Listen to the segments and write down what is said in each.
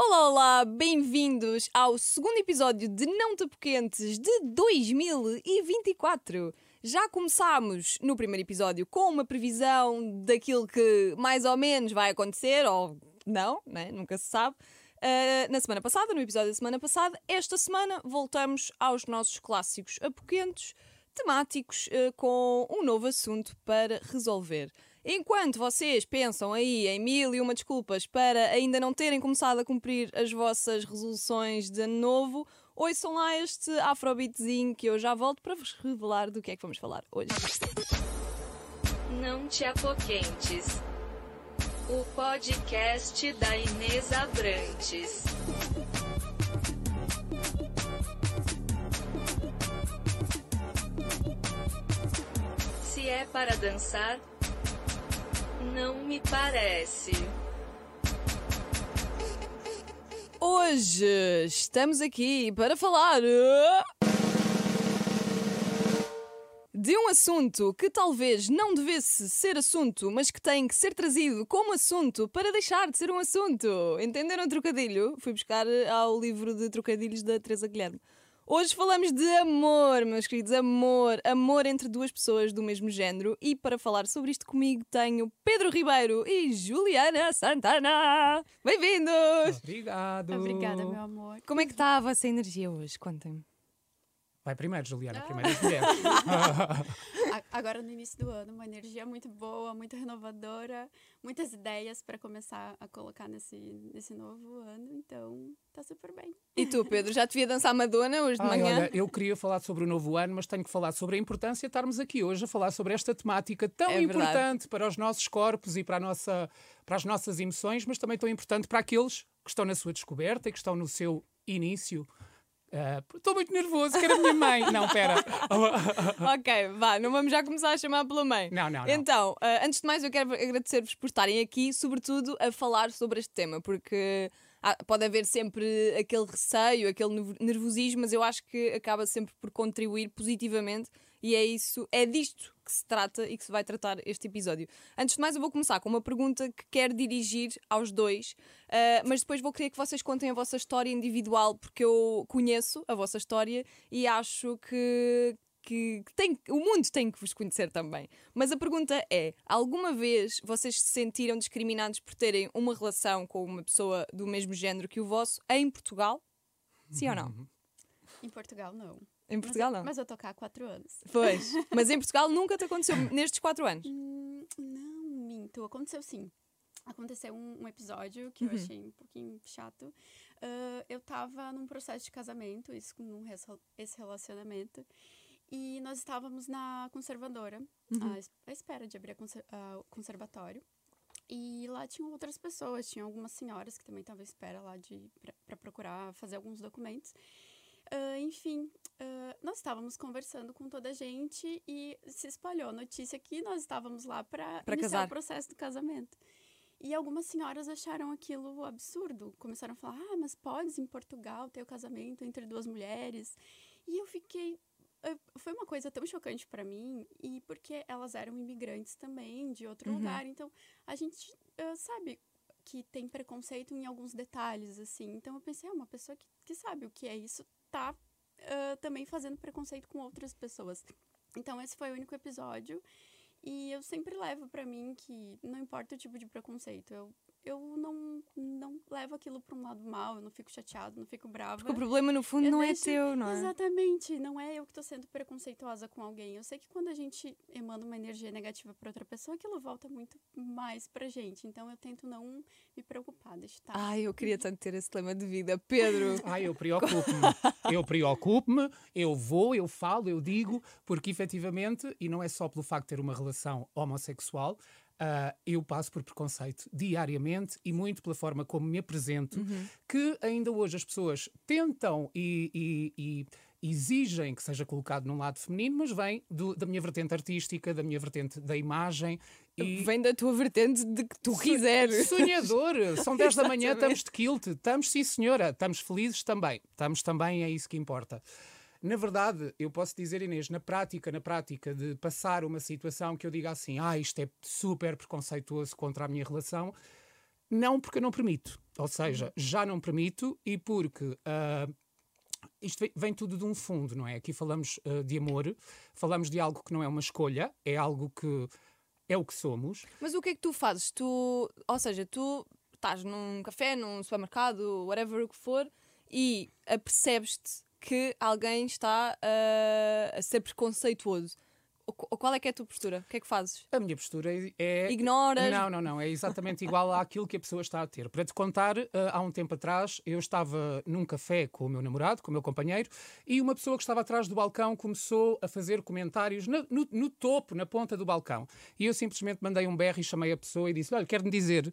Olá, olá, bem-vindos ao segundo episódio de Não Tapoquentes de 2024. Já começámos no primeiro episódio com uma previsão daquilo que mais ou menos vai acontecer, ou não, né? nunca se sabe. Uh, na semana passada, no episódio da semana passada, esta semana voltamos aos nossos clássicos apoquentos temáticos uh, com um novo assunto para resolver. Enquanto vocês pensam aí em mil e uma desculpas para ainda não terem começado a cumprir as vossas resoluções de ano novo, ouçam lá este afrobeatzinho que eu já volto para vos revelar do que é que vamos falar hoje. Não te apoquentes. O podcast da Inês Abrantes. Se é para dançar, não me parece. Hoje estamos aqui para falar uh, de um assunto que talvez não devesse ser assunto, mas que tem que ser trazido como assunto para deixar de ser um assunto. Entenderam o trocadilho? Fui buscar ao livro de trocadilhos da Teresa Guilherme. Hoje falamos de amor, meus queridos, amor, amor entre duas pessoas do mesmo género. E para falar sobre isto comigo tenho Pedro Ribeiro e Juliana Santana. Bem-vindos! Obrigado. Obrigada, meu amor. Como é que está a vossa energia hoje? Contem-me. Vai primeiro, Juliana, Ah. primeiro as mulheres. Agora, no início do ano, uma energia muito boa, muito renovadora, muitas ideias para começar a colocar nesse, nesse novo ano, então tá super bem. E tu, Pedro, já te via dançar Madonna hoje de Ai, manhã? olha, eu queria falar sobre o novo ano, mas tenho que falar sobre a importância de estarmos aqui hoje a falar sobre esta temática tão É verdade. importante para os nossos corpos e para, a nossa, para as nossas emoções, mas também tão importante para aqueles que estão na sua descoberta e que estão no seu início. Ah, Estou muito nervoso, quero a minha mãe. Não, pera. ok, vá, não vamos já começar a chamar pela mãe. Não, não, não. Então, ah, antes de mais, eu quero agradecer-vos por estarem aqui, sobretudo a falar sobre este tema, porque há- pode haver sempre aquele receio, aquele nerv- nervosismo, mas eu acho que acaba sempre por contribuir positivamente e é isso, é disto que se trata e que se vai tratar este episódio. Antes de mais, eu vou começar com uma pergunta que quero dirigir aos dois, ah, mas depois vou querer que vocês contem a vossa história individual, porque eu conheço a vossa história e acho que que tem, o mundo tem que vos conhecer também. Mas a pergunta é: alguma vez vocês se sentiram discriminados por terem uma relação com uma pessoa do mesmo género que o vosso em Portugal? Sim ou não? Em Portugal, não. Em Portugal mas, não. Mas eu tô cá há quatro anos. Pois. Mas em Portugal nunca te aconteceu nestes quatro anos. Hum, não, minto. Aconteceu sim. Aconteceu um, um episódio que eu achei um pouquinho chato. Ah, eu tava num processo de casamento, isso um res- esse relacionamento. E nós estávamos na conservadora, à, es- à espera de abrir a conser- o conservatório. E lá tinham outras pessoas, tinha algumas senhoras que também estavam à espera lá de para procurar fazer alguns documentos. Ah, enfim, ah, nós estávamos conversando com toda a gente e se espalhou a notícia que nós estávamos lá para iniciar casar. o processo do casamento. E algumas senhoras acharam aquilo absurdo. Começaram a falar: ah, mas podes em Portugal ter o casamento entre duas mulheres? E eu fiquei. eh, Foi uma coisa tão chocante para mim, e porque elas eram imigrantes também, de outro lugar. Então, a gente sabe que tem preconceito em alguns detalhes, assim. Então, eu pensei: é uma pessoa que, que sabe o que é isso, tá eh, também fazendo preconceito com outras pessoas. Então, esse foi o único episódio. E eu sempre levo pra mim que não importa o tipo de preconceito, eu, eu não, não levo aquilo pra um lado mal, eu não fico chateado, não fico brava. Porque o problema, no fundo, Eu não é deixo- teu, não é? Exatamente, não é eu que tô sendo preconceituosa com alguém. Eu sei que quando a gente emana uma energia negativa pra outra pessoa, aquilo volta muito mais pra gente. Então eu tento não me preocupar, deixa estar. Ai, eu queria tanto ter esse lema de vida. Pedro, Ai, eu preocupo-me. Eu preocupo-me, eu vou, eu falo, eu digo, porque efetivamente, e não é só pelo facto de ter uma relação homossexual, ah, eu passo por preconceito diariamente e muito pela forma como me apresento, que ainda hoje as pessoas tentam e, e- e exigem que seja colocado num lado feminino, mas vem do- da minha vertente artística, da minha vertente da imagem. E vem da tua vertente de que tu quiseres. Sonhador! São 10 da manhã, estamos de kilt. Estamos, sim, senhora. Estamos felizes também. Estamos também, é isso que importa. Na verdade, eu posso dizer, Inês, na prática, na prática de passar uma situação que eu diga assim, ah, isto é super preconceituoso contra a minha relação, não porque eu não permito. Ou seja, já não permito e porque. ah, isto vem, vem tudo de um fundo, não é? Aqui falamos ah, de amor, falamos de algo que não é uma escolha, é algo que é o que somos. Mas o que é que tu fazes? Tu, ou seja, tu estás num café, num supermercado, whatever o que for, e apercebes-te que alguém está ah, a ser preconceituoso. Qual é que é a tua postura? O que é que fazes? A minha postura é- é. Ignoras? Não, não, não. É exatamente igual àquilo que a pessoa está a ter. Para te contar, eh, há um tempo atrás, eu estava num café com o meu namorado, com o meu companheiro, e uma pessoa que estava atrás do balcão começou a fazer comentários na- no, no topo, na ponta do balcão. E eu simplesmente mandei um berro e chamei a pessoa e disse: Olha, quer-me dizer.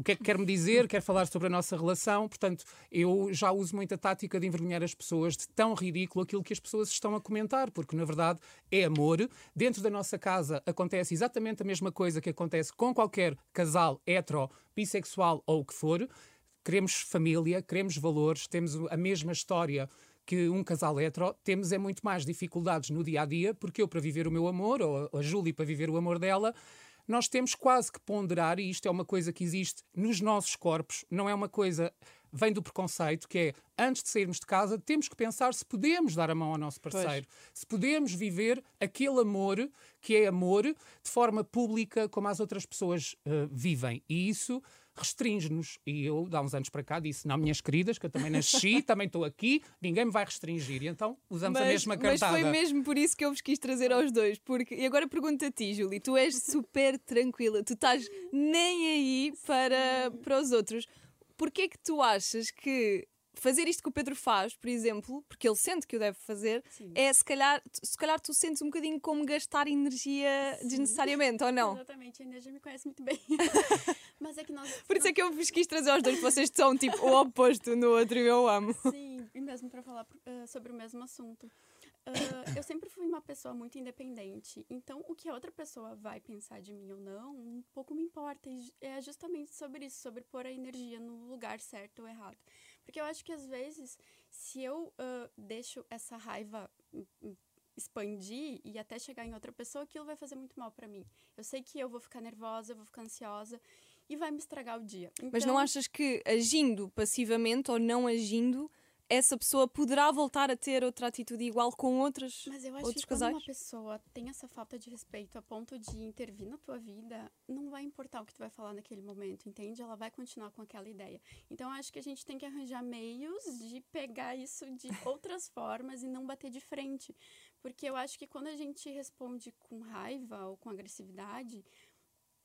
O que é que quer-me dizer? Quer falar sobre a nossa relação? Portanto, eu já uso muito a tática de envergonhar as pessoas de tão ridículo aquilo que as pessoas estão a comentar, porque na verdade é amor. Dentro da nossa casa acontece exatamente a mesma coisa que acontece com qualquer casal hetero, bissexual ou o que for. Queremos família, queremos valores, temos a mesma história que um casal hetero, temos é muito mais dificuldades no dia a dia, porque eu, para viver o meu amor, ou a Júlia para viver o amor dela, nós temos quase que ponderar, e isto é uma coisa que existe nos nossos corpos, não é uma coisa. Vem do preconceito, que é antes de sairmos de casa, temos que pensar se podemos dar a mão ao nosso parceiro, se podemos viver aquele amor que é amor de forma pública como as outras pessoas eh, vivem. E isso restringe-nos. E eu, há uns anos para cá, disse: Não, minhas queridas, que eu também nasci, também estou aqui, ninguém me vai restringir. E então usamos a mesma mas cartada. foi mesmo por isso que eu vos quis trazer aos dois. Porque... E agora pergunto a ti, Júlia, tu és super tranquila, tu estás nem aí para, para os outros. Porquê é que tu achas que fazer isto que o Pedro faz, por exemplo, porque ele sente que o deve fazer, Sim. é se calhar, se calhar tu sentes um bocadinho como gastar energia desnecessariamente, ou não? Exatamente, a energia me conhece muito bem. Mas é que nós. Por isso é que eu vos quis trazer aos dois, porque vocês são tipo o oposto no outro e eu amo. Sim, e mesmo para falar eh, sobre o mesmo assunto. Ah, eu sempre fui uma pessoa muito independente, então o que a outra pessoa vai pensar de mim ou não, um pouco me importa. E é justamente sobre isso, sobre pôr a energia no lugar certo ou errado. Porque eu acho que às vezes, se eu ah, deixo essa raiva hum, hum, expandir e até chegar em outra pessoa, aquilo vai fazer muito mal para mim. Eu sei que eu vou ficar nervosa, eu vou ficar ansiosa e vai me estragar o dia. Mas não Então- achas que agindo passivamente ou não agindo, essa pessoa poderá voltar a ter outra atitude igual com outras, Mas eu acho outros que quando casais? uma pessoa tem essa falta de respeito a ponto de intervir na tua vida, não vai importar o que tu vai falar naquele momento, entende? Ela vai continuar com aquela ideia. Então eu acho que a gente tem que arranjar meios de pegar isso de outras formas e não bater de frente. Porque eu acho que quando a gente responde com raiva ou com agressividade,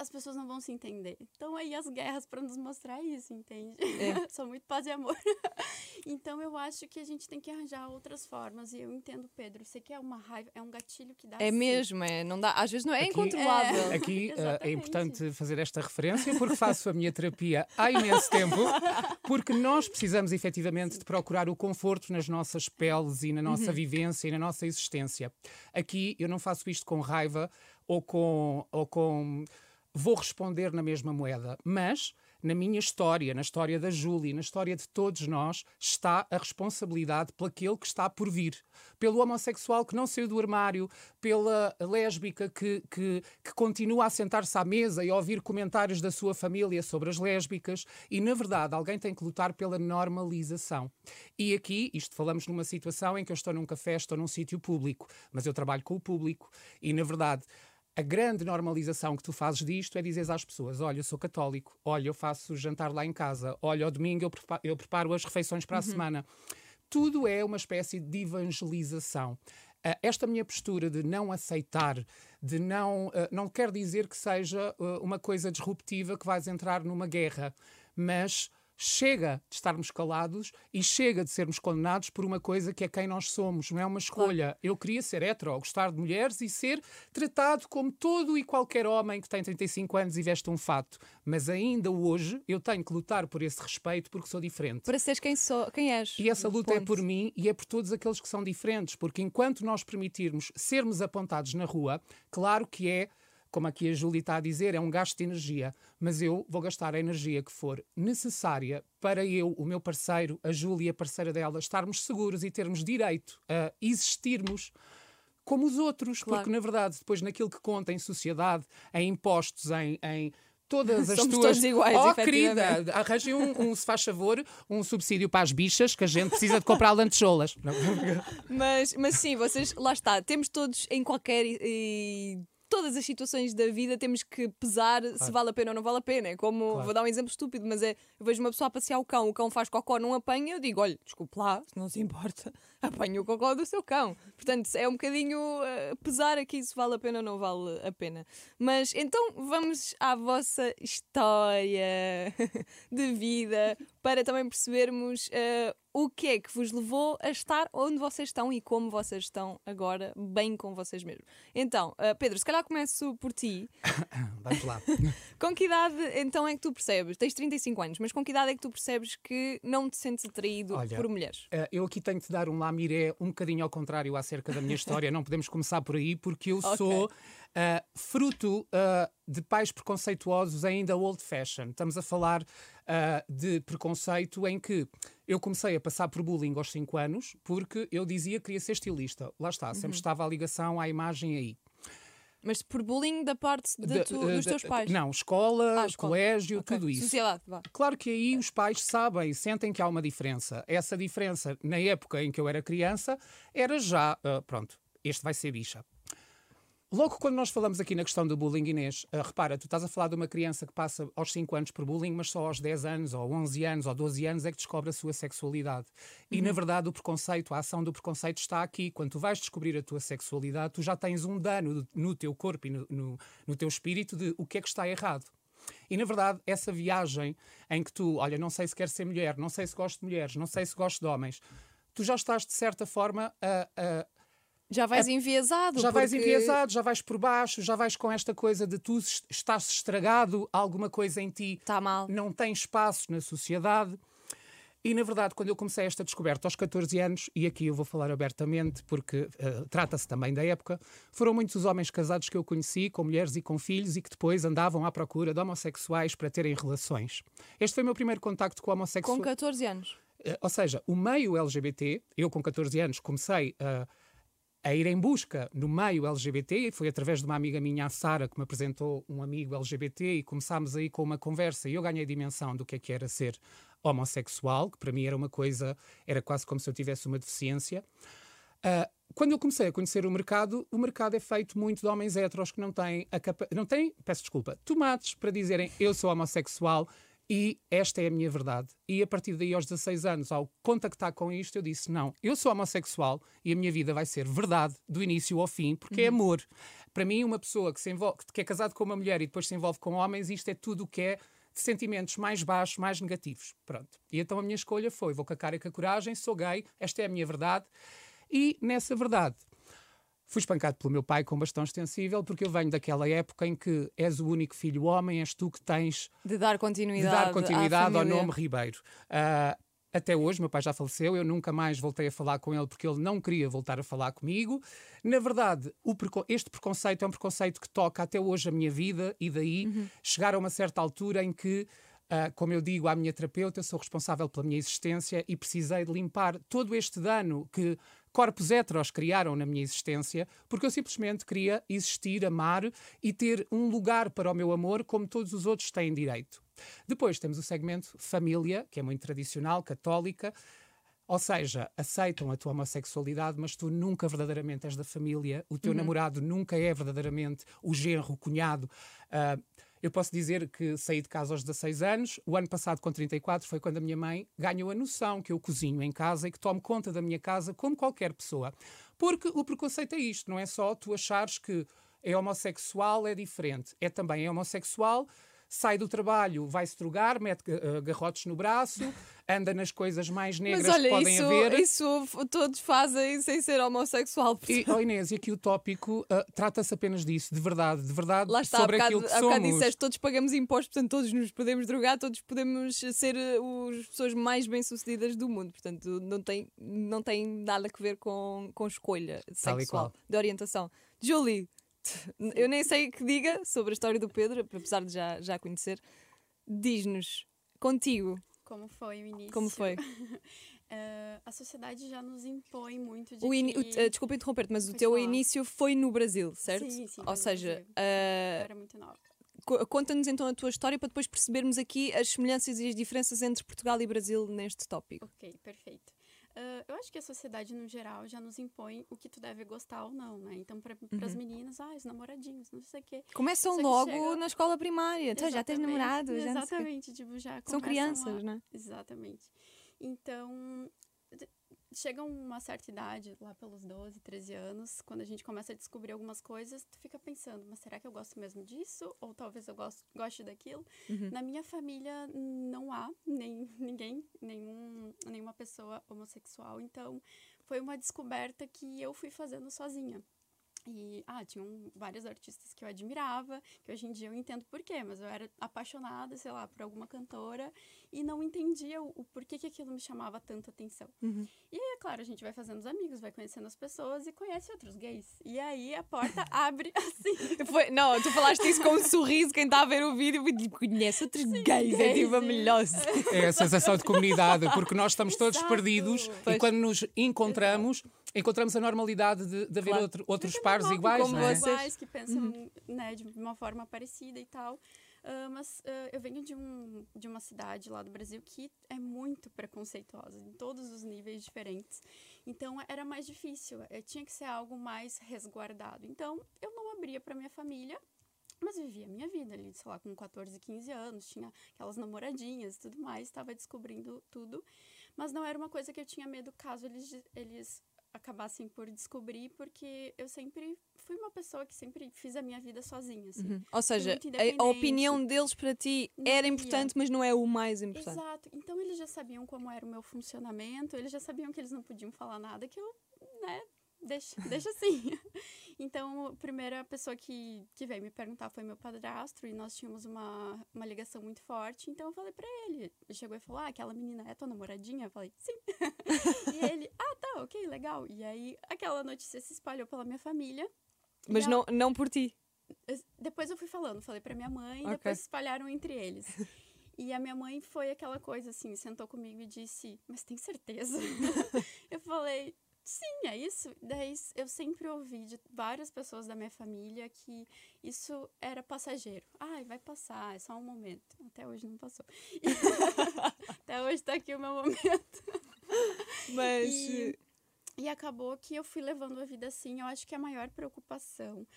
as pessoas não vão se entender. Então aí as guerras para nos mostrar isso, entende? É. São muito paz e amor. então eu acho que a gente tem que arranjar outras formas. E eu entendo, Pedro, você quer uma raiva, é um gatilho que dá É sim. mesmo, é, não dá, às vezes não é Aqui- incontrolável. É. Aqui eh, é Exatamente. importante fazer esta referência porque faço a minha terapia há imenso tempo, porque nós precisamos efetivamente de procurar o conforto nas nossas peles e na nossa Uhum. vivência e na nossa existência. Aqui eu não faço isto com raiva ou com, ou com vou responder na mesma moeda, mas na minha história, na história da Júlia, na história de todos nós, está a responsabilidade pelaquele que está por vir. Pelo homossexual que não saiu do armário, pela lésbica que, que, que continua a sentar-se à mesa e a ouvir comentários da sua família sobre as lésbicas. E, na verdade, alguém tem que lutar pela normalização. E aqui, isto falamos numa situação em que eu estou num café, estou num sítio público, mas eu trabalho com o público e, na verdade, a grande normalização que tu fazes disto é dizer às pessoas: olha, eu sou católico, olha, eu faço jantar lá em casa, olha, ao domingo eu prepa- eu preparo as refeições para a semana. Tudo é uma espécie de evangelização. Ah, esta minha postura de não aceitar, de não. ah, não quer dizer que seja ah, uma coisa disruptiva que vais entrar numa guerra, mas chega de estarmos calados e chega de sermos condenados por uma coisa que é quem nós somos, não é uma escolha. Eu queria ser hetero, gostar de mulheres e ser tratado como todo e qualquer homem que tem 35 anos e veste um fato. Mas ainda hoje eu tenho que lutar por esse respeito porque sou diferente. Para seres quem, sou, quem és. E essa luta é Ponto. por mim e é por todos aqueles que são diferentes, porque enquanto nós permitirmos sermos apontados na rua, claro que é, como aqui a Júlia está a dizer, é um gasto de energia, mas eu vou gastar a energia que for necessária para eu, o meu parceiro, a Júlia, a parceira dela, estarmos seguros e termos direito a existirmos como os outros, Claro. porque na verdade, depois naquilo que conta em sociedade, em impostos, em, em todas as Somos tuas. todos iguais, oh, querida, arranjem um, um, se faz favor, um subsídio para as bichas que a gente precisa de comprar lantejoulas. Não. Mas, mas sim, vocês, lá está, temos todos em qualquer. e todas as situações da vida temos que pesar se vale a pena ou não vale a pena. É como, Claro. vou dar um exemplo estúpido, mas é, eu vejo uma pessoa a passear o cão, o cão faz cocó, não apanha, eu digo, olha, desculpe lá, se não se importa, apanha o cocó do seu cão. Portanto, é um bocadinho eh, pesar aqui se vale a pena ou não vale a pena. Mas então vamos à vossa história de vida para também percebermos eh, o que é que vos levou a estar onde vocês estão e como vocês estão agora, bem com vocês mesmos. Então, eh, Pedro, se calhar começo por ti. Vamos lá. Com que idade então é que tu percebes? Tens 35 anos, mas com que idade é que tu percebes que não te sentes atraído Olha, por mulheres? Eh, eu aqui tenho de dar um lamiré um bocadinho ao contrário acerca da minha história. Não podemos começar por aí, porque eu Ok. sou fruto de pais preconceituosos ainda old fashion. Estamos a falar eh, de preconceito em que eu comecei a passar por bullying aos 5 anos porque eu dizia que queria ser estilista. Lá está, Uhum. sempre estava a ligação à imagem aí. Mas por bullying da parte de tu- eh, dos de- teus pais? Não, escola, Ah, escola. colégio, Ok. tudo isso. Sociedade, vá. Claro que aí os pais sabem, sentem que há uma diferença. Essa diferença, na época em que eu era criança, era já, ah, pronto, este vai ser bicha. Logo quando nós falamos aqui na questão do bullying, Inês, ah, repara, tu estás a falar de uma criança que passa aos 5 anos por bullying, mas só aos 10 anos, ou 11 anos, ou 12 anos é que descobre a sua sexualidade. E na verdade o preconceito, a ação do preconceito está aqui. Quando tu vais descobrir a tua sexualidade, tu já tens um dano no teu corpo e no, no, no teu espírito de o que é que está errado. E na verdade, essa viagem em que tu, olha, não sei se quero ser mulher, não sei se gosto de mulheres, não sei se gosto de homens, tu já estás de certa forma a. a- Já vais enviesado. já vais porque- enviesado, já vais por baixo, já vais com esta coisa de tu es- estás estragado, alguma coisa em ti Está mal. não tem espaço na sociedade. E, na verdade, quando eu comecei esta descoberta aos 14 anos, e aqui eu vou falar abertamente porque eh, trata-se também da época, foram muitos os homens casados que eu conheci, com mulheres e com filhos, e que depois andavam à procura de homossexuais para terem relações. Este foi o meu primeiro contacto com a Com homossexualidade. 14 anos. Eh, Ou seja, o meio LGBT, eu com 14 anos comecei a, a ir em busca no meio LGBT, foi através de uma amiga minha, a Sara, que me apresentou um amigo LGBT, e começámos aí com uma conversa, e eu ganhei dimensão do que é que era ser homossexual, que para mim era uma coisa, era quase como se eu tivesse uma deficiência. Ah, quando eu comecei a conhecer o mercado, o mercado é feito muito de homens heteros que não têm a capa não têm, peço desculpa, tomates para dizerem eu sou homossexual e esta é a minha verdade. E a partir daí, aos 16 anos, ao contactar com isto, eu disse: não, eu sou homossexual e a minha vida vai ser verdade do início ao fim, porque é amor. Para mim, uma pessoa que, se envolve, que é casado com uma mulher e depois se envolve com homens, isto é tudo o que é de sentimentos mais baixos, mais negativos. Pronto. E então a minha escolha foi: vou com a cara e com a coragem, sou gay, esta é a minha verdade. E nessa verdade, fui espancado pelo meu pai com bastão extensível, porque eu venho daquela época em que és o único filho homem, és tu que tens De dar de continuidade. dar continuidade ao nome Ribeiro. Ah, até hoje, meu pai já faleceu, eu nunca mais voltei a falar com ele porque ele não queria voltar a falar comigo. Na verdade, este preconceito é um preconceito que toca até hoje a minha vida e daí Uhum. chegar a uma certa altura em que, ah, como eu digo à minha terapeuta, eu sou responsável pela minha existência e precisei de limpar todo este dano que corpos heteros criaram na minha existência, porque eu simplesmente queria existir, amar e ter um lugar para o meu amor como todos os outros têm direito. Depois temos o segmento família, que é muito tradicional, católica, ou seja, aceitam a tua homossexualidade, mas tu nunca verdadeiramente és da família, o teu namorado nunca é verdadeiramente o genro, o cunhado. Ah, eu posso dizer que saí de casa aos 16 anos, o ano passado, com 34, foi quando a minha mãe ganhou a noção que eu cozinho em casa e que tomo conta da minha casa como qualquer pessoa. Porque o preconceito é isto, não é só tu achares que é homossexual, é diferente. É também é homossexual, sai do trabalho, vai-se drogar, mete eh, garrotes no braço, anda nas coisas mais negras Mas olha, que podem isso, haver. isso todos fazem sem ser homossexual. E, oh Inês, e aqui o tópico ah, trata-se apenas disso, de verdade, de verdade, Lá está, sobre bocado, aquilo que somos. disseste, todos pagamos impostos, portanto todos nos podemos drogar, todos podemos ser eh, as pessoas mais bem-sucedidas do mundo. Portanto, não tem, não tem nada a ver com, com escolha Tal sexual, de orientação. Julie, eu nem sei o que diga sobre a história do Pedro, apesar de já, já conhecer. Diz-nos, contigo, Como foi o início? como foi? Eh, a sociedade já nos impõe muito de O o- que... eh, desculpa interromper-te, mas o teu falar. início foi no Brasil, certo? Sim, sim, Ou seja, Eu era muito nova. co- conta-nos então a tua história para depois percebermos aqui as semelhanças e as diferenças entre Portugal e Brasil neste tópico. Ok, perfeito. Ah, eu acho que a sociedade, no geral, já nos impõe o que tu deve gostar ou não, né? Então, para Uhum. as meninas, ah, os namoradinhos, não sei o quê. Começam logo chega- na escola primária. Então, já tens Exatamente, namorado, já. Exatamente, tipo, já São crianças, lá. né? Exatamente. Então, chega uma certa idade, lá pelos 12, 13 anos, quando a gente começa a descobrir algumas coisas, tu fica pensando, mas será que eu gosto mesmo disso? Ou talvez eu gosto, goste daquilo? Uhum. Na minha família não há nem ninguém, nenhum, nenhuma pessoa homossexual, então foi uma descoberta que eu fui fazendo sozinha. E, ah, tinham vários artistas que eu admirava, que hoje em dia eu entendo por quê, mas eu era apaixonada, sei lá, por alguma cantora e não entendia o, o porquê que aquilo me chamava tanta atenção. Uhum. E aí, é claro, a gente vai fazendo os amigos, vai conhecendo as pessoas e conhece outros gays. E aí a porta abre assim. Foi, não, tu falaste isso com um sorriso, quem está a ver o vídeo conhece outros gays, é tipo a sim. melhor. É a sensação de comunidade, porque nós estamos todos Exato. perdidos Pois. e quando nos encontramos, encontramos a normalidade de, de haver Claro. outro- outros é pares iguais, como não é? vocês. iguais, que pensam né, de uma forma parecida e tal. Ah, mas ah, eu venho de, um, de uma cidade lá do Brasil que é muito preconceituosa, em todos os níveis diferentes. Então era mais difícil, eh, tinha que ser algo mais resguardado. Então eu não abria para minha família, mas vivia a minha vida ali, sei lá, com 14, 15 anos, tinha aquelas namoradinhas e tudo mais, estava descobrindo tudo. Mas não era uma coisa que eu tinha medo caso eles, eles acabassem por descobrir, porque eu sempre fui uma pessoa que sempre fiz a minha vida sozinha, assim. Uhum. Ou seja, a, a opinião deles para ti era importante, mas não é o mais importante. Exato. Então eles já sabiam como era o meu funcionamento, eles já sabiam que eles não podiam falar nada, que eu, né, deixa, deixa assim. Então, a primeira pessoa que, que veio me perguntar foi meu padrasto, e nós tínhamos uma, uma ligação muito forte, então eu falei pra ele. Ele chegou e falou: Ah, aquela menina é tua namoradinha? Eu falei: Sim. e ele: Ah, tá, ok, legal. E aí, aquela notícia se espalhou pela minha família. Mas ela- não, não por ti. Depois eu fui falando, falei pra minha mãe, Ok. depois espalharam entre eles. E a minha mãe foi aquela coisa assim, sentou comigo e disse: Mas tem certeza? eu falei: Sim, é isso. Daí eu sempre ouvi de várias pessoas da minha família que isso era passageiro. Ai, vai passar, é só um momento. Até hoje não passou. Até hoje tá aqui o meu momento. Mas. E, e acabou que eu fui levando a vida assim. Eu acho que a maior preocupação,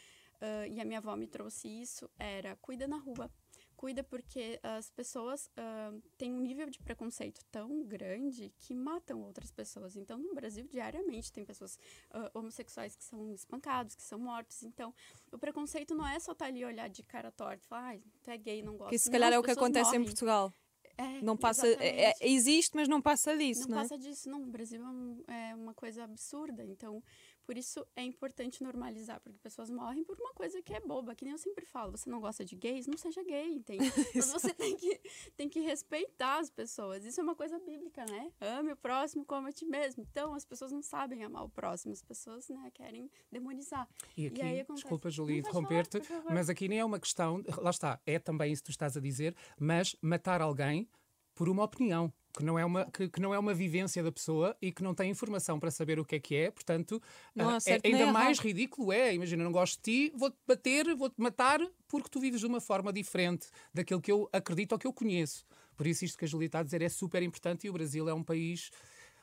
ah, e a minha avó me trouxe isso, era cuida na rua. Cuida porque as pessoas ah, têm um nível de preconceito tão grande que matam outras pessoas. Então, no Brasil, diariamente, tem pessoas ah, homossexuais que são espancados, que são mortos. Então, o preconceito não é só estar ali e olhar de cara torta e falar, ai, tu é gay, não gosto. Que se Não, calhar as é o que acontece em morrem. Portugal. É, Não passa. é- é- existe, mas não passa disso, Não não, é? passa disso, não. O Brasil é, um- é uma coisa absurda. Então, por isso é importante normalizar, porque pessoas morrem por uma coisa que é boba, que nem eu sempre falo. Você não gosta de gays? Não seja gay, entende? Mas você tem que, tem que respeitar as pessoas. Isso é uma coisa bíblica, né? Ame o próximo como a ti mesmo. Então, as pessoas não sabem amar o próximo. As pessoas, né, querem demonizar. E aqui, aí acontece- desculpa, falar, interromper-te, mas aqui nem é uma questão, lá está, é também isso que tu estás a dizer, mas matar alguém por uma opinião. Que não, é uma, que, que não é uma vivência da pessoa e que não tem informação para saber o que é que é, portanto, Não ah, certo é, ainda mais errado. ridículo é. Imagina, não gosto de ti, vou-te bater, vou-te matar porque tu vives de uma forma diferente daquilo que eu acredito ou que eu conheço. Por isso, isto que a Julie está a dizer é super importante e o Brasil é um país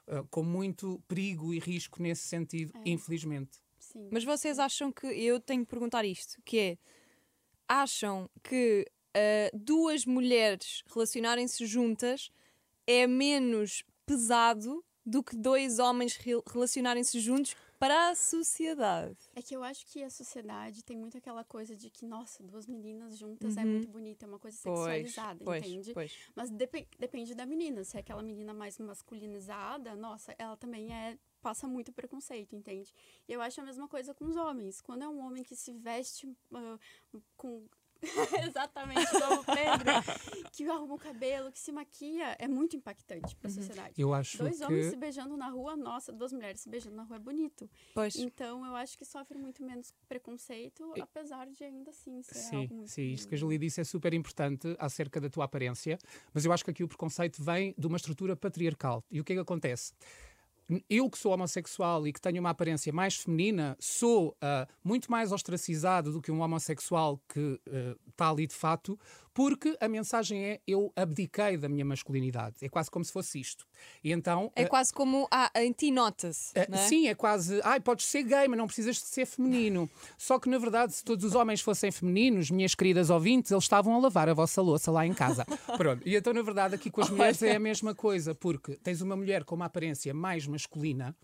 ah, com muito perigo e risco nesse sentido, É. infelizmente. Sim. Mas vocês acham que. Eu tenho que perguntar isto: que é. Acham que ah, duas mulheres relacionarem-se juntas é menos pesado do que dois homens re- relacionarem-se juntos para a sociedade? É que eu acho que a sociedade tem muito aquela coisa de que, nossa, duas meninas juntas é Uhum. muito bonita, é uma coisa sexualizada, pois, entende? pois. Mas depe- depende da menina. Se é aquela menina mais masculinizada, nossa, ela também é passa muito preconceito, entende? E eu acho a mesma coisa com os homens. Quando é um homem que se veste ah, com exatamente como Pedro, que arruma o cabelo, que se maquia, é muito impactante para a sociedade. Eu acho Dois que homens se beijando na rua, nossa, duas mulheres se beijando na rua é bonito. Pois. Então eu acho que sofre muito menos preconceito, apesar de ainda assim ser Sim, algo muito sim, isto que a Julie disse é super importante acerca da tua aparência, mas eu acho que aqui o preconceito vem de uma estrutura patriarcal. E o que é que acontece? Eu que sou homossexual e que tenho uma aparência mais feminina, sou uh, muito mais ostracizado do que um homossexual que está uh, ali de fato, porque a mensagem é eu abdiquei da minha masculinidade. É quase como se fosse isto. E então, é uh, quase como ah, em ti nota-se. É? Sim, é quase, ai, podes ser gay, mas não precisas de ser feminino. Só que na verdade, se todos os homens fossem femininos, minhas queridas ouvintes, eles estavam a lavar a vossa louça lá em casa. Pronto. E então, na verdade, aqui com as mulheres é a mesma coisa, porque tens uma mulher com uma aparência mais masculina.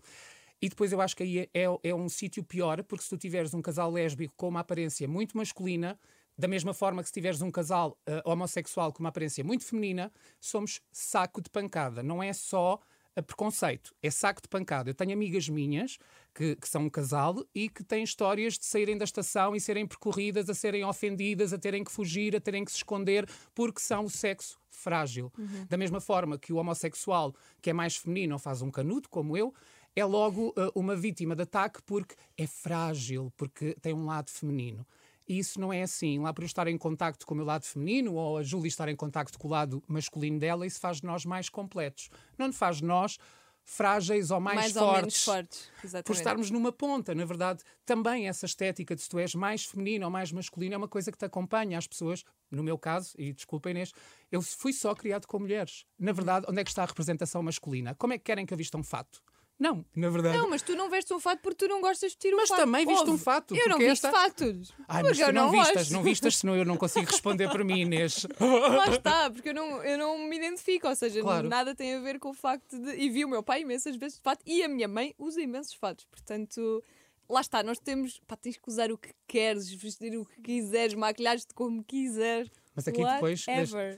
E depois eu acho que aí é, é, é um sítio pior, porque se tu tiveres um casal lésbico com uma aparência muito masculina, da mesma forma que se tiveres um casal uh, homossexual com uma aparência muito feminina, somos saco de pancada. Não é só a preconceito, é saco de pancada. Eu tenho amigas minhas que, que, são um casal e que têm histórias de saírem da estação e serem percorridas, a serem ofendidas, a terem que fugir, a terem que se esconder, porque são o sexo frágil. Uhum. Da mesma forma que o homossexual, que é mais feminino, faz um canudo, como eu, é logo uh, uma vítima de ataque porque é frágil, porque tem um lado feminino. E isso não é assim. Lá por eu estar em contacto com o meu lado feminino ou a Júlia estar em contacto com o lado masculino dela, isso faz de nós mais completos. Não faz de nós frágeis ou mais, mais fortes. Ou fortes. Exatamente. Por estarmos numa ponta. Na verdade, também essa estética de se tu és mais feminino ou mais masculino é uma coisa que te acompanha. As pessoas, no meu caso, e desculpa Inês, eu fui só criado com mulheres. Na verdade, onde é que está a representação masculina? Como é que querem que eu vista um fato? Não, na verdade. Não, mas tu não vestes um fato porque tu não gostas de vestir um mas fato. Mas também viste um fato. Eu não visto esta... fatos. Ai, mas tu não, não vistas, não vistas, senão eu não consigo responder por mim, Inês. Lá está, porque eu não, eu não me identifico, ou seja, claro. nada tem a ver com o facto de. E vi o meu pai imensas vezes de fato e a minha mãe usa imensos fatos, portanto. Lá está, nós temos. Pá, tens que usar o que queres, vestir o que quiseres, maquilhar-te como quiseres. Mas aqui depois,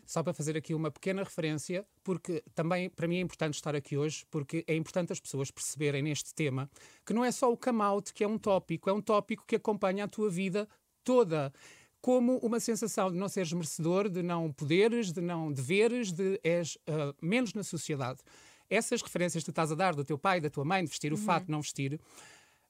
só para fazer aqui uma pequena referência, porque também para mim é importante estar aqui hoje, porque é importante as pessoas perceberem neste tema que não é só o come out que é um tópico, é um tópico que acompanha a tua vida toda como uma sensação de não seres merecedor, de não poderes, de não deveres, de és uh, menos na sociedade. Essas referências que tu estás a dar do teu pai, da tua mãe, de vestir o uhum. fato, não vestir,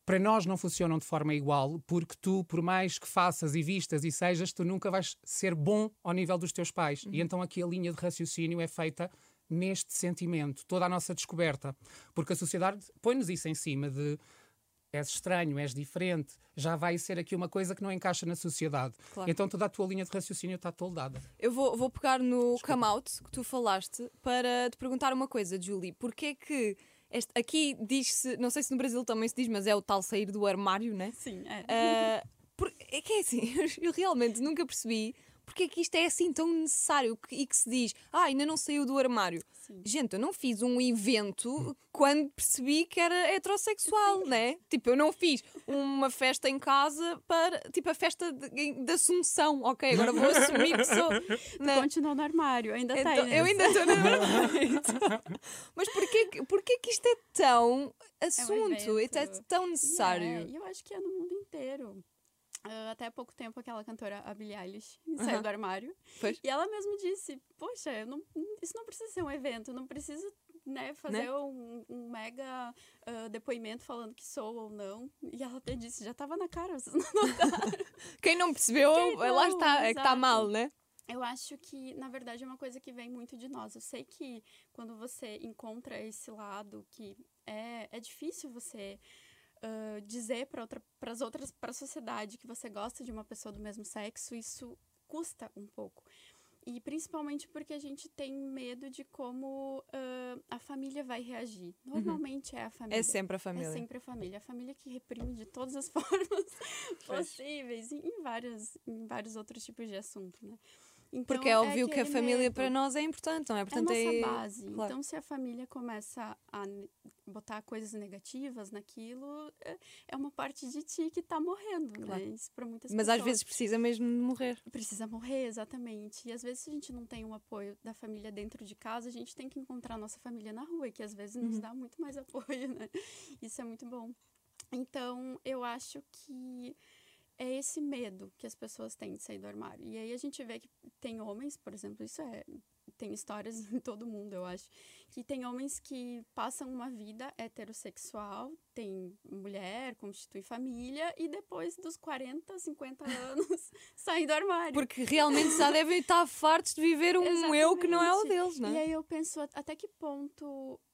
para nós não funcionam de forma igual, porque tu, por mais que faças e vistas e sejas, tu nunca vais ser bom ao nível dos teus pais. Uhum. E então aqui a linha de raciocínio é feita neste sentimento, toda a nossa descoberta. Porque a sociedade põe-nos isso em cima de és estranho, és diferente, já vai ser aqui uma coisa que não encaixa na sociedade. Claro. Então toda a tua linha de raciocínio está toldada. Eu vou, vou pegar no Desculpa. come out que tu falaste para te perguntar uma coisa, Julie. Porquê é que este, aqui diz-se, não sei se no Brasil também se diz, mas é o tal sair do armário, né? Sim, é. Uh, por, é que é assim, eu realmente nunca percebi porque é que isto é assim tão necessário e que se diz, ah, ainda não saiu do armário. Sim. Gente, eu não fiz um evento quando percebi que era heterossexual, né? Tipo, eu não fiz uma festa em casa para, tipo, a festa de, de Assunção, ok? Agora vou assumir que sou. Né? Continua no armário, ainda então. Eu ainda estou no armário. Mas porquê, porquê que isto é tão assunto? É, um é tão necessário? É, eu acho que é no mundo inteiro. Uh, até pouco tempo, aquela cantora, a Billie Eilish, saiu do armário. Pois. E ela mesma disse: Poxa, não, isso não precisa ser um evento, não precisa né, fazer né? Um, um, mega uh, depoimento falando que sou ou não. E ela até disse: Já estava na cara, vocês não notaram. Quem não percebeu, Quem não, lá está, é que está mal, né? Eu acho que, na verdade, é uma coisa que vem muito de nós. Eu sei que quando você encontra esse lado que é, é difícil você uh, dizer para outra, as outras, para a sociedade que você gosta de uma pessoa do mesmo sexo, isso custa um pouco. E principalmente porque a gente tem medo de como uh, a família vai reagir. Uhum. Normalmente uhum. é a família. É sempre a família. É sempre a família. A família que reprime de todas as formas possíveis, em, vários, em vários outros tipos de assunto, né? Então, Porque é óbvio é que a família medo. para nós é importante, não é? Portanto, é a nossa é... base. Claro. Então, se a família começa a botar coisas negativas naquilo, é, é uma parte de ti que está morrendo, né? claro. né? Isso para muitas Mas pessoas. às vezes precisa mesmo morrer. Precisa morrer, exatamente. E às vezes, se a gente não tem um apoio da família dentro de casa, a gente tem que encontrar a nossa família na rua, que às vezes uhum. nos dá muito mais apoio, né? Isso é muito bom. Então, eu acho que é esse medo que as pessoas têm de sair do armário. E aí a gente vê que tem homens, por exemplo, isso é tem histórias em todo mundo, eu acho, que tem homens que passam uma vida heterossexual, tem mulher, constitui família e depois dos 40, 50 anos saem do armário. Porque realmente já devem estar fartos de viver um Exatamente. eu que não é o deles, não é? E aí eu penso até que ponto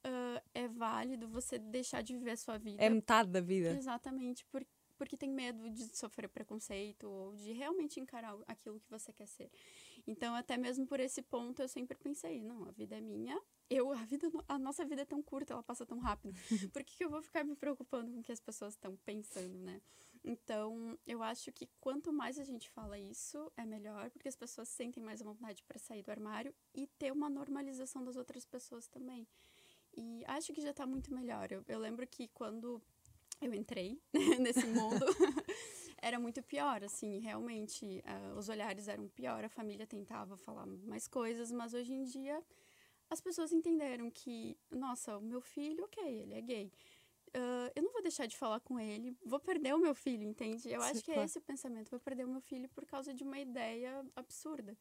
uh, é válido você deixar de viver a sua vida. É metade da vida. Exatamente, por, porque tem medo de sofrer preconceito ou de realmente encarar aquilo que você quer ser. Então, até mesmo por esse ponto, eu sempre pensei, não, a vida é minha, eu, a vida, a nossa vida é tão curta, ela passa tão rápido. Por que, que eu vou ficar me preocupando com o que as pessoas estão pensando, né? Então, eu acho que quanto mais a gente fala isso, é melhor, porque as pessoas sentem mais vontade para sair do armário e ter uma normalização das outras pessoas também. E acho que já está muito melhor. Eu, eu lembro que quando eu entrei nesse mundo, era muito pior, assim, realmente. Uh, os olhares eram pior, a família tentava falar mais coisas, mas hoje em dia as pessoas entenderam que, nossa, o meu filho, ok, ele é gay. Uh, eu não vou deixar de falar com ele, vou perder o meu filho, entende? Eu Sim, acho que é claro. é esse o pensamento, vou perder o meu filho por causa de uma ideia absurda.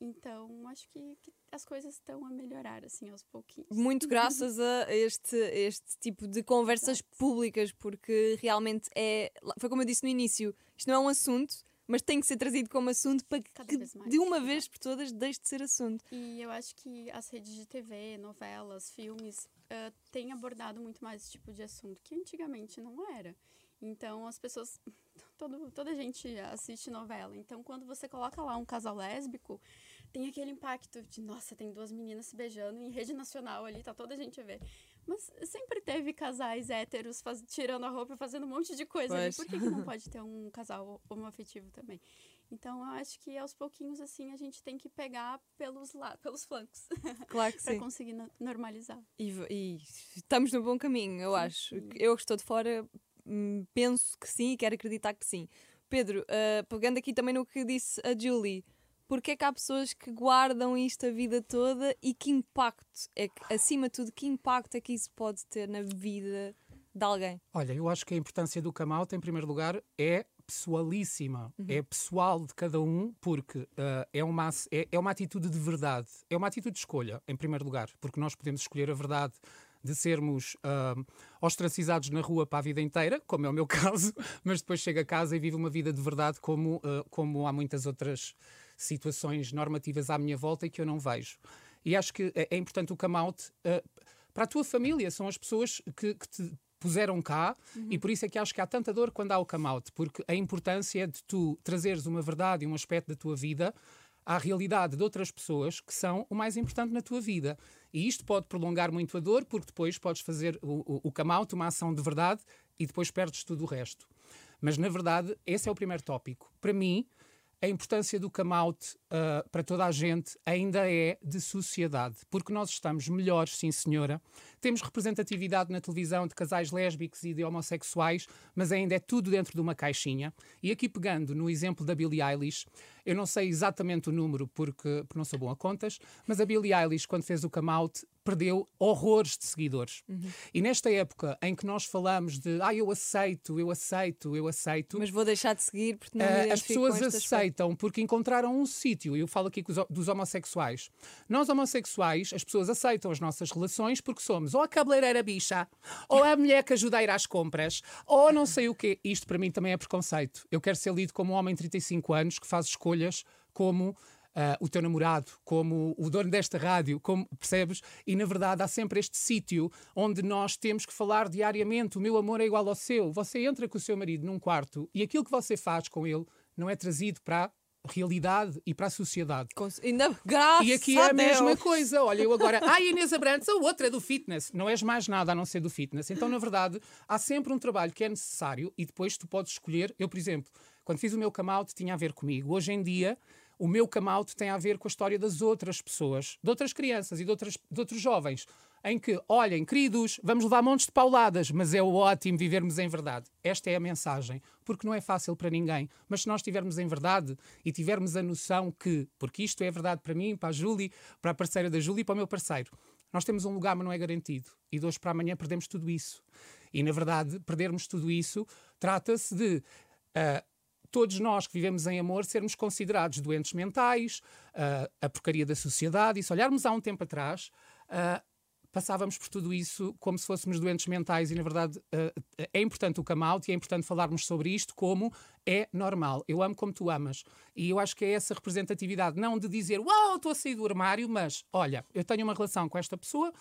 Então, acho que, que, as coisas estão a melhorar, assim, aos pouquinhos. Muito graças a este, este tipo de conversas Exato. públicas, porque realmente é. Foi como eu disse no início: isto não é um assunto, mas tem que ser trazido como assunto para que, de uma vez por todas, deixe de ser assunto. E eu acho que as redes de TV, novelas, filmes, uh, têm abordado muito mais esse tipo de assunto, que antigamente não era. Então, as pessoas. Todo, toda a gente assiste novela. Então, quando você coloca lá um casal lésbico, tem aquele impacto de, nossa, tem duas meninas se beijando em rede nacional ali, tá toda a gente a ver. Mas sempre teve casais héteros faz, tirando a roupa e fazendo um monte de coisa ali. Por que, que não pode ter um casal homoafetivo também? Então, eu acho que aos pouquinhos, assim, a gente tem que pegar pelos, lá, pelos flancos. Claro que para conseguir normalizar. E, e, estamos no bom caminho, eu sim, acho. Sim. Eu que estou de fora, hum, penso que sim e quero acreditar que sim. Pedro, uh, pegando aqui também no que disse a Julie, porque é que há pessoas que guardam isto a vida toda e que impacto, é que, acima de tudo, que impacto é que isso pode ter na vida de alguém? Olha, eu acho que a importância do come out, em primeiro lugar, é pessoalíssima, uhum. é pessoal de cada um, porque uh, é, uma, é, é uma atitude de verdade, é uma atitude de escolha, em primeiro lugar, porque nós podemos escolher a verdade de sermos uh, ostracizados na rua para a vida inteira, como é o meu caso, mas depois chega a casa e vive uma vida de verdade como, uh, como há muitas outras situações normativas à minha volta e que eu não vejo. E acho que é, é importante o come out uh, para a tua família, são as pessoas que, que te puseram cá uhum. e por isso é que acho que há tanta dor quando há o come out, porque a importância é de tu trazeres uma verdade e um aspecto da tua vida à realidade de outras pessoas que são o mais importante na tua vida. E isto pode prolongar muito a dor, porque depois podes fazer o, o, o out, uma ação de verdade, e depois perdes tudo o resto. Mas, na verdade, esse é o primeiro tópico. Para mim, a importância do come out uh, para toda a gente ainda é de sociedade, porque nós estamos melhores, sim senhora. Temos representatividade na televisão de casais lésbicos e de homossexuais, mas ainda é tudo dentro de uma caixinha. E aqui pegando no exemplo da Billie Eilish, eu não sei exatamente o número porque, porque não sou bom a contas, mas a Billie Eilish, quando fez o come out, perdeu horrores de seguidores. Uhum. E nesta época em que nós falamos de ah, eu aceito, eu aceito, eu aceito. Mas vou deixar de seguir porque não uh, As pessoas aceitam porque encontraram um sítio. Eu falo aqui dos homossexuais. Nós, homossexuais, as pessoas aceitam as nossas relações porque somos ou a cabeleireira bicha, ou a mulher que ajuda a ir às compras, ou não sei o quê. Isto para mim também é preconceito. Eu quero ser lido como um homem de 35 anos que faz escolhas como Uh, o teu namorado, como o dono desta rádio, como percebes? E na verdade há sempre este sítio onde nós temos que falar diariamente: o meu amor é igual ao seu. Você entra com o seu marido num quarto e aquilo que você faz com ele não é trazido para realidade e para a sociedade. Ainda, graças e aqui é a, mesma coisa. Olha, eu agora, ah, Inês Abrantes, a outra é do fitness. Não és mais nada a não ser do fitness. Então, na verdade, há sempre um trabalho que é necessário e depois tu podes escolher. Eu, por exemplo, quando fiz o meu come out, tinha a ver comigo. Hoje em dia, o meu come out tem a ver com a história das outras pessoas, de outras crianças e de, outras, de outros jovens, em que, olhem, queridos, vamos levar montes de pauladas, mas é ótimo vivermos em verdade. Esta é a mensagem, porque não é fácil para ninguém, mas se nós estivermos em verdade e tivermos a noção que, porque isto é verdade para mim, para a Julie, para a parceira da Julie e para o meu parceiro, nós temos um lugar, mas não é garantido. E de hoje para amanhã perdemos tudo isso. E, na verdade, perdermos tudo isso trata-se de uh, todos nós que vivemos em amor sermos considerados doentes mentais, uh, a porcaria da sociedade. E se olharmos há um tempo atrás, uh, passávamos por tudo isso como se fôssemos doentes mentais e, na verdade, uh, é importante o come out e é importante falarmos sobre isto como é normal. Eu amo como tu amas. E eu acho que é essa representatividade, não de dizer, uau, estou a sair do armário, mas, olha, eu tenho uma relação com esta pessoa,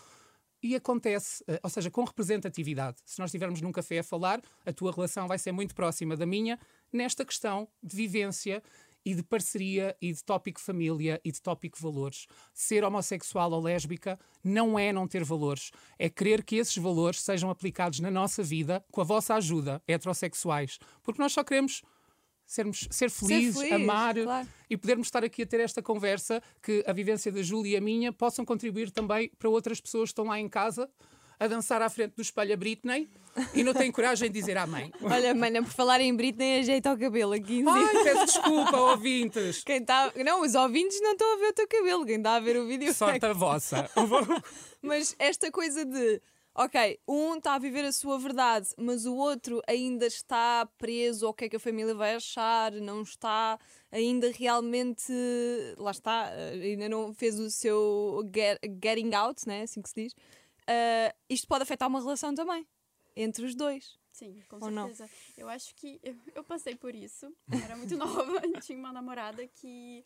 e acontece, uh, ou seja, com representatividade. Se nós estivermos num café a falar, a tua relação vai ser muito próxima da minha nesta questão de vivência e de parceria e de tópico família e de tópico valores. Ser homossexual ou lésbica não é não ter valores, é querer que esses valores sejam aplicados na nossa vida com a vossa ajuda, heterossexuais. Porque nós só queremos sermos, ser felizes, feliz, amar claro. e podermos estar aqui a ter esta conversa que a vivência da Júlia e a minha possam contribuir também para outras pessoas que estão lá em casa a dançar à frente do espelho a Britney e não têm coragem de dizer à mãe. Olha, mana, por falar em Britney, ajeita o cabelo aqui. Ai, peço desculpa, ouvintes. Quem tá... Não, os ouvintes não estão a ver o teu cabelo. Quem está a ver o vídeo. Sorte a vossa. Mas esta coisa de. Ok, um está a viver a sua verdade, mas o outro ainda está preso ao que é que a família vai achar, não está ainda realmente. Lá está, ainda não fez o seu get, getting out, né? Assim que se diz. Uh, isto pode afetar uma relação também entre os dois. Sim, com Ou não? certeza. Eu acho que eu, eu passei por isso. Era muito nova. Tinha uma namorada que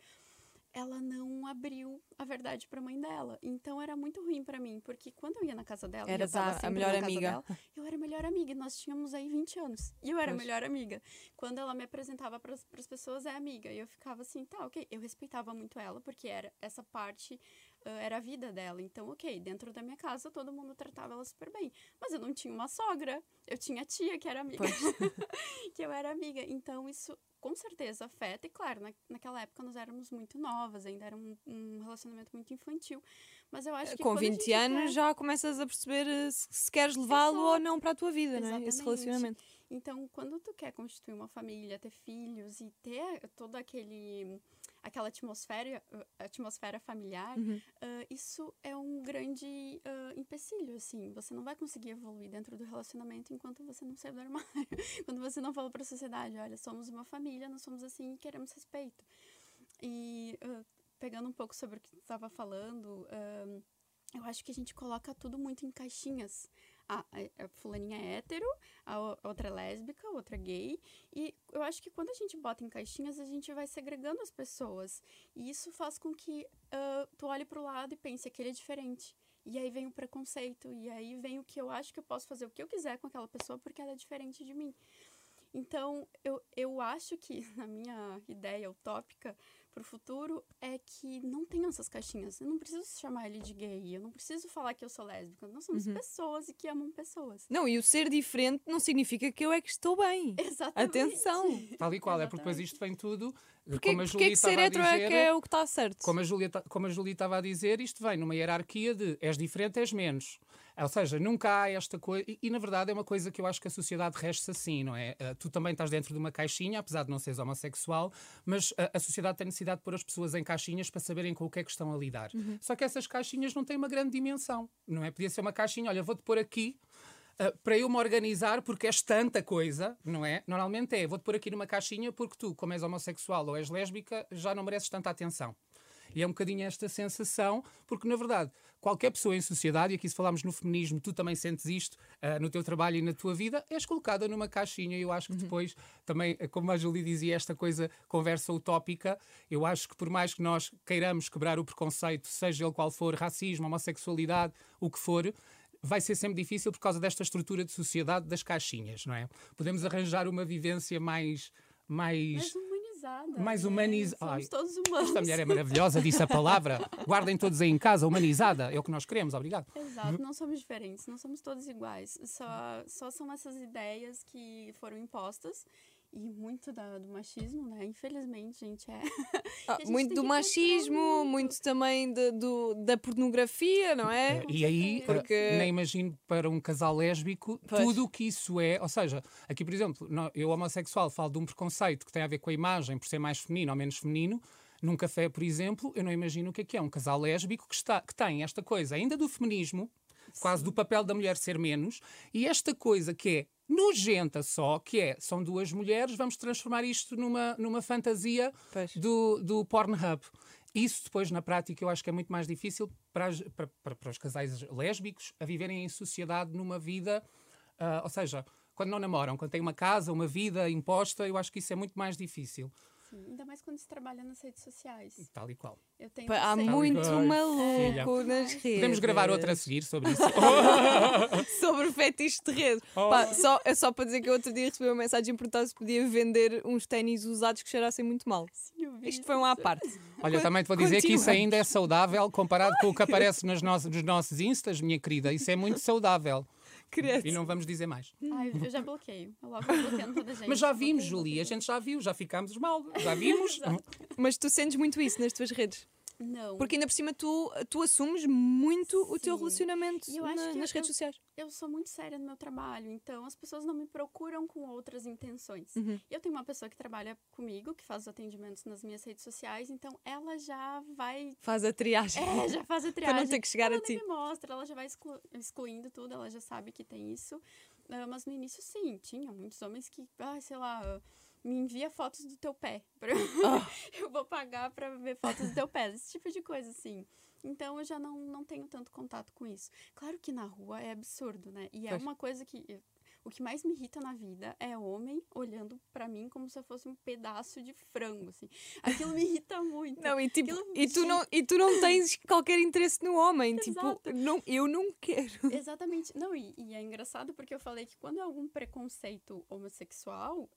ela não abriu a verdade pra mãe dela. Então era muito ruim pra mim, porque quando eu ia na casa dela, e eu tava a- a melhor amiga. dela, eu era a melhor amiga. E nós tínhamos aí 20 anos. E eu era a melhor amiga. Quando ela me apresentava para as pessoas, é amiga. E eu ficava assim, tá, ok. Eu respeitava muito ela, porque era essa parte ah, era a vida dela. Então, ok, dentro da minha casa todo mundo tratava ela super bem. Mas eu não tinha uma sogra. Eu tinha tia que era amiga. que eu era amiga. Então, isso com certeza afeta. E claro, na, naquela época nós éramos muito novas, ainda era um, um relacionamento muito infantil. Mas eu acho que. Com quando a 20 gente anos quer- já começas a perceber eh, se, se queres levá-lo ou não para a tua vida, né? Esse Exatamente. relacionamento. Então, quando tu quer constituir uma família, ter filhos e ter todo aquele aquela atmosfera uh, atmosfera familiar, Uhum. uh, isso é um grande uh, empecilho, assim. Você não vai conseguir evoluir dentro do relacionamento enquanto você não sair do armário. Quando você não fala para a sociedade, olha, somos uma família, nós somos assim e queremos respeito. E uh, pegando um pouco sobre o que estava falando, eu acho que a gente coloca tudo muito em caixinhas. A, a, fulaninha é hétero, a outra é lésbica, a outra é gay. E eu acho que quando a gente bota em caixinhas, a gente vai segregando as pessoas. E isso faz com que ah, tu olhe pro lado e pense, aquele é diferente. E aí vem o preconceito, e aí vem o que eu acho que eu posso fazer o que eu quiser com aquela pessoa porque ela é diferente de mim. Então, eu, eu acho que, na minha ideia utópica pro futuro, é que não tenham essas caixinhas. Eu não preciso chamar ele de gay, eu não preciso falar que eu sou lésbica. Nós somos pessoas e que amam pessoas. Não, e o ser diferente não significa que eu é que estou bem. Exatamente. Atenção. Tal e qual, é porque depois isto vem tudo. Porque, como a porque é que ser estava a hetero é que é o que está certo? Como a, Júlia, ta- como a Júlia estava a dizer, isto vem numa hierarquia de és diferente, és menos. Ou seja, nunca há esta coisa. E, e, na verdade é uma coisa que eu acho que a sociedade resta assim, não é? Ah, tu também estás dentro de uma caixinha, apesar de não seres homossexual, mas ah, a sociedade tem necessidade de pôr as pessoas em caixinhas para saberem com o que é que estão a lidar. Uhum. Só que essas caixinhas não têm uma grande dimensão, não é? Podia ser uma caixinha, olha, vou-te pôr aqui. ah, para eu me organizar, porque és tanta coisa, não é? Normalmente é, vou-te pôr aqui numa caixinha porque tu, como és homossexual ou és lésbica, já não mereces tanta atenção. E é um bocadinho esta sensação, porque na verdade, qualquer pessoa em sociedade, e aqui se falarmos no feminismo, tu também sentes isto ah, no teu trabalho e na tua vida, és colocada numa caixinha. E eu acho que depois, também, ah, como a Julie dizia, esta coisa, conversa utópica, eu acho que por mais que nós queiramos quebrar o preconceito, seja ele qual for, racismo, homossexualidade, o que for, vai ser sempre difícil por causa desta estrutura de sociedade das caixinhas, não é? Podemos arranjar uma vivência mais Mais humanizada. Mais né? humaniz- Somos todos humanos. esta mulher é maravilhosa, disse a palavra. Guardem todos aí em casa, humanizada. É o que nós queremos, obrigado. Exato, não somos diferentes, não somos todos iguais. Só, só são essas ideias que foram impostas. E muito da- do machismo, né? Infelizmente, gente, é. Ah, gente muito do machismo, quebrar muito também de- do, da pornografia, não é? Eh, E aí, Porque- nem imagino para um casal lésbico Pois. tudo o que isso é. Ou seja, aqui, por exemplo, eu, homossexual, falo de um preconceito que tem a ver com a imagem, por ser mais feminino ou menos feminino. Num café, por exemplo, eu não imagino o que é que é um casal lésbico que, está, que tem esta coisa ainda do feminismo, quase do papel da mulher ser menos, e esta coisa que é nojenta só, que é, são duas mulheres, vamos transformar isto numa, numa fantasia Pois. do, do Pornhub. Isso depois, na prática, eu acho que é muito mais difícil para, as- para, para- para os casais lésbicos a viverem em sociedade numa vida, ah, ou seja, quando não namoram, quando têm uma casa, uma vida imposta, eu acho que isso é muito mais difícil. Sim, ainda mais quando se trabalha nas redes sociais. Tal e qual. Eu tenho Há sempre- muito Ai, maluco filha. nas redes. Podemos gravar outra a seguir sobre isso. sobre o fetiche de rede. Oh. Pá, só, é só para dizer que eu outro dia recebi uma mensagem perguntar se podia vender uns ténis usados que cheirassem muito mal. Sim, eu vi Isto foi um à parte. Olha, também te vou dizer que isso ainda é saudável comparado com o que aparece nos nossos, nos nossos instas, minha querida. Isso é muito saudável. Credo. E não vamos dizer mais. Ai, eu já bloqueio. Eu logo bloqueando toda a gente. Mas já vimos, Julia, a gente já viu, já ficámos mal, já vimos. Mas tu sentes muito isso nas tuas redes. Não. Porque ainda por cima tu, tu assumes muito o teu Sim. relacionamento na- nas eu- redes sociais. eu sou muito séria no meu trabalho, então as pessoas não me procuram com outras intenções. Uhum. Eu tenho uma pessoa que trabalha comigo, que faz os atendimentos nas minhas redes sociais, então ela já vai. Faz a triagem. É, já faz a Para triagem. não ter que chegar ela a ti. me mostra, ela já vai exclu- excluindo tudo, ela já sabe que tem isso. Ah, mas no início, sim, tinha muitos homens que, ah, sei lá, me envia fotos do teu pé. pra- Ah. eu vou pagar pra ver fotos do teu pé. Esse tipo de coisa, assim. Então eu já não, não tenho tanto contato com isso. Claro que na rua é absurdo, né? E é uma coisa que. eu- O que mais me irrita na vida é homem olhando pra mim como se eu fosse um pedaço de frango, assim. Aquilo me irrita muito. Não, e, tipo, Aquilo- e, tu não, e tu não tens qualquer interesse no homem. Tipo, Exato. não, eu não quero. Exatamente. Não, e, e é engraçado porque eu falei que quando é algum preconceito homossexual,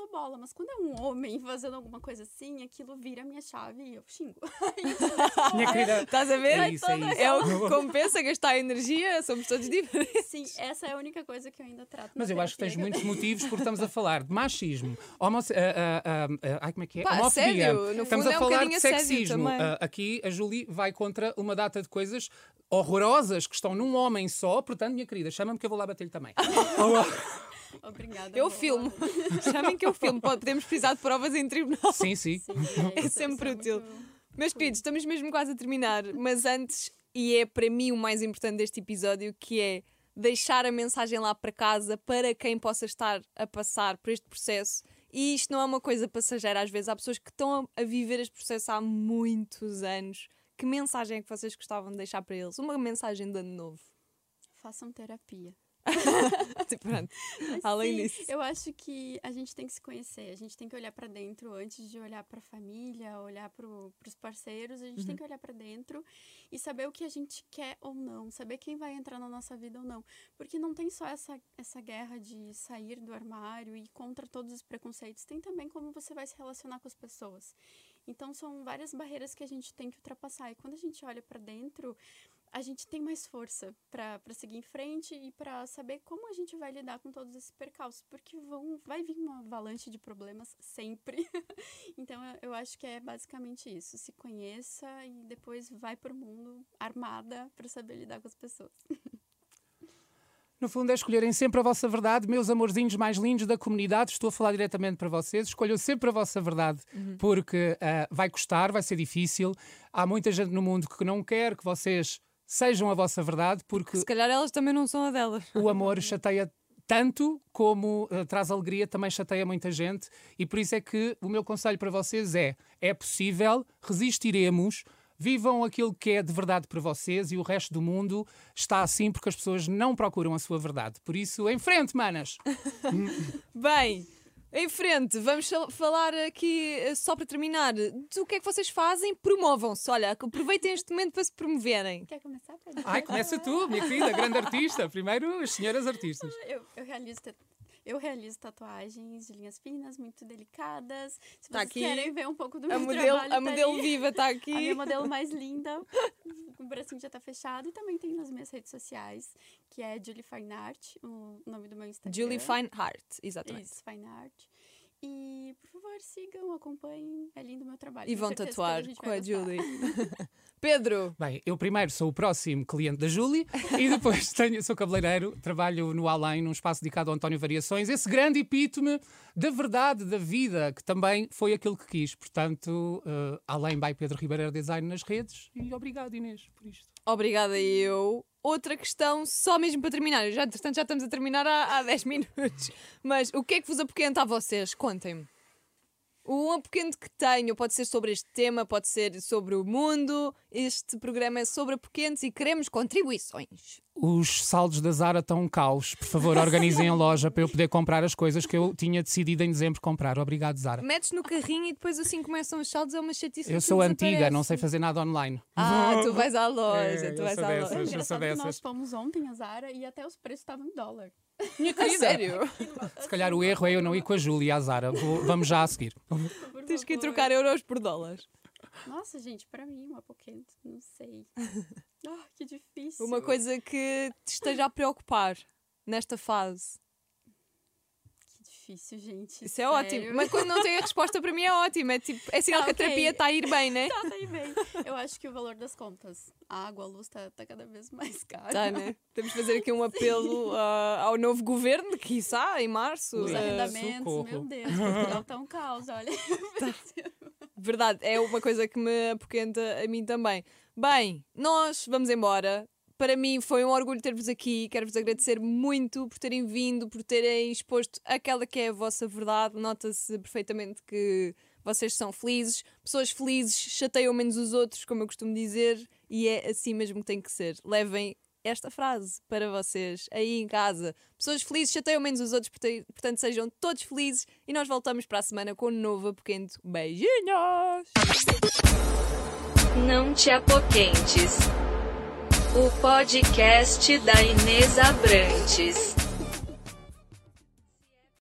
dou bola. Mas quando é um homem fazendo alguma coisa assim, aquilo vira minha chave e eu xingo. Minha querida, Estás a ver? é isso, é isso. É o que compensa gastar energia, somos todos diferentes. Sim, essa é a única coisa que eu ainda trato. Mas eu acho que tens muitos motivos porque estamos a falar de machismo, homosse... ah, ah, ah, ai, como é que é? Pá, Homofobia. assédio, no estamos a é um falar de sexismo. aqui a Julie vai contra uma data de coisas horrorosas que estão num homem só, portanto, minha querida, chama-me que eu vou lá bater-lhe também. Obrigada. Eu vou filmo. Chamem que eu filmo. Pode- Podemos precisar de provas em tribunal. sim, sim. Sim, É sempre isso é útil. muito- Meus queridos, estamos mesmo quase a terminar, mas antes, e é para mim o mais importante deste episódio, que é deixar a mensagem lá para casa para quem possa estar a passar por este processo. E isto não é uma coisa passageira, às vezes há pessoas que estão a a viver este processo há muitos anos. Que mensagem é que vocês gostavam de deixar para eles? Uma mensagem de ano novo. Façam terapia. Pronto. Mas Além sim, disso. Eu acho que a gente tem que se conhecer, a gente tem que olhar pra dentro antes de olhar pra família, olhar pro, pros parceiros, a gente Uhum. tem que olhar pra dentro e saber o que a gente quer ou não, saber quem vai entrar na nossa vida ou não. Porque não tem só essa, essa guerra de sair do armário e contra todos os preconceitos, tem também como você vai se relacionar com as pessoas. Então são várias barreiras que a gente tem que ultrapassar. E quando a gente olha pra dentro, a gente tem mais força para seguir em frente e para saber como a gente vai lidar com todos esses percalços, porque vão, vai vir uma avalanche de problemas sempre. então eu, eu acho que é basicamente isso. Se conheça e depois vai pro mundo armada para saber lidar com as pessoas. No fundo, é escolherem sempre a vossa verdade, meus amorzinhos mais lindos da comunidade. Estou a falar diretamente para vocês. Escolham sempre a vossa verdade, porque ah, vai custar, vai ser difícil. Há muita gente no mundo que não quer que vocês sejam a vossa verdade, porque Se calhar elas também não são a delas. o amor chateia tanto como ah, traz alegria, também chateia muita gente. E por isso é que o meu conselho para vocês é: é possível, resistiremos. Vivam aquilo que é de verdade para vocês e o resto do mundo está assim porque as pessoas não procuram a sua verdade. Por isso, em frente, manas! Bem, em frente, vamos fal- falar aqui, eh, só para terminar, do que é que vocês fazem. Promovam-se. Olha, aproveitem este momento para se promoverem. Quer começar, Pedro? Ai, começa tu, minha querida, grande artista. Primeiro, as senhoras artistas. Eu, eu realizo ta- eu realizo tatuagens de linhas finas, muito delicadas. Se Tá vocês aqui querem ver um pouco do A meu modelo, trabalho, a tá modelo ali. viva está A aqui. minha modelo mais linda. O bracinho já tá fechado. E também tem nas minhas redes sociais, que é Julie Fine Art, o nome do meu Instagram. Julie Fine Heart, exatamente. Isso, Fine Art. E, por favor, sigam, acompanhem. É lindo o meu trabalho. E vão tatuar com a gostar. Julie. Pedro, Bem, eu primeiro sou o próximo cliente da Julie e depois tenho, sou cabeleireiro, trabalho no Além, num espaço dedicado ao António Variações, esse grande epítome da verdade, da vida, que também foi aquilo que quis. Portanto, eh, Além by Pedro Ribeiro Design nas redes e obrigado, Inês, por isto. obrigada eu. Outra questão, só mesmo para terminar. Já, entretanto, já estamos a terminar há, há 10 minutos. Mas o que é que vos apoquenta a vocês? Contem-me. O apoquente que tenho pode ser sobre este tema, pode ser sobre o mundo. Este programa é sobre apoquentes e queremos contribuições. Os saldos da Zara estão um caos. Por favor, organizem a loja para eu poder comprar as coisas que eu tinha decidido em dezembro comprar. Obrigado, Zara. Metes no carrinho e depois assim começam os saldos, é uma chatice. Eu que sou desaparece. antiga, não sei fazer nada online. Ah, tu vais à loja, É, tu eu vais sou à dessas. loja. Eu É sou engraçado que nós fomos ontem a Zara e até os preços estavam em dólar. Minha A sério? Se calhar o erro é eu não ir com a Júlia e a Zara. Vou- vamos já a seguir. Por Tens que ir trocar euros por dólares. Nossa, gente, pra mim, uma poquente, não sei. Ah, que difícil. Uma coisa que te esteja a preocupar nesta fase. Difícil, gente. Isso é sério. ótimo. Mas quando não tem a resposta, para mim é ótimo. É, tipo, é sinal Ah, que a ok. terapia está a ir bem, né? Tá, tá aí bem. Eu acho que o valor das contas. A água, a luz tá, tá cada vez mais cara. Tá, né? Temos de fazer aqui um apelo ah, ao novo governo, que quiçá, em março. Os Ui. ah, arrendamentos, socorro. meu Deus, Portugal tá um caos, olha. Verdade, é uma coisa que me apoquenta a mim também. Bem, nós vamos embora. Para mim foi um orgulho ter-vos aqui. Quero-vos agradecer muito por terem vindo, por terem exposto aquela que é a vossa verdade. Nota-se perfeitamente que vocês são felizes. Pessoas felizes chateiam menos os outros, como eu costumo dizer, e é assim mesmo que tem que ser. Levem esta frase para vocês aí em casa. Pessoas felizes chateiam menos os outros, portanto sejam todos felizes e nós voltamos para a semana com um novo apoquento. Beijinhos! Não te apoquentes. O podcast da Inês Abrantes.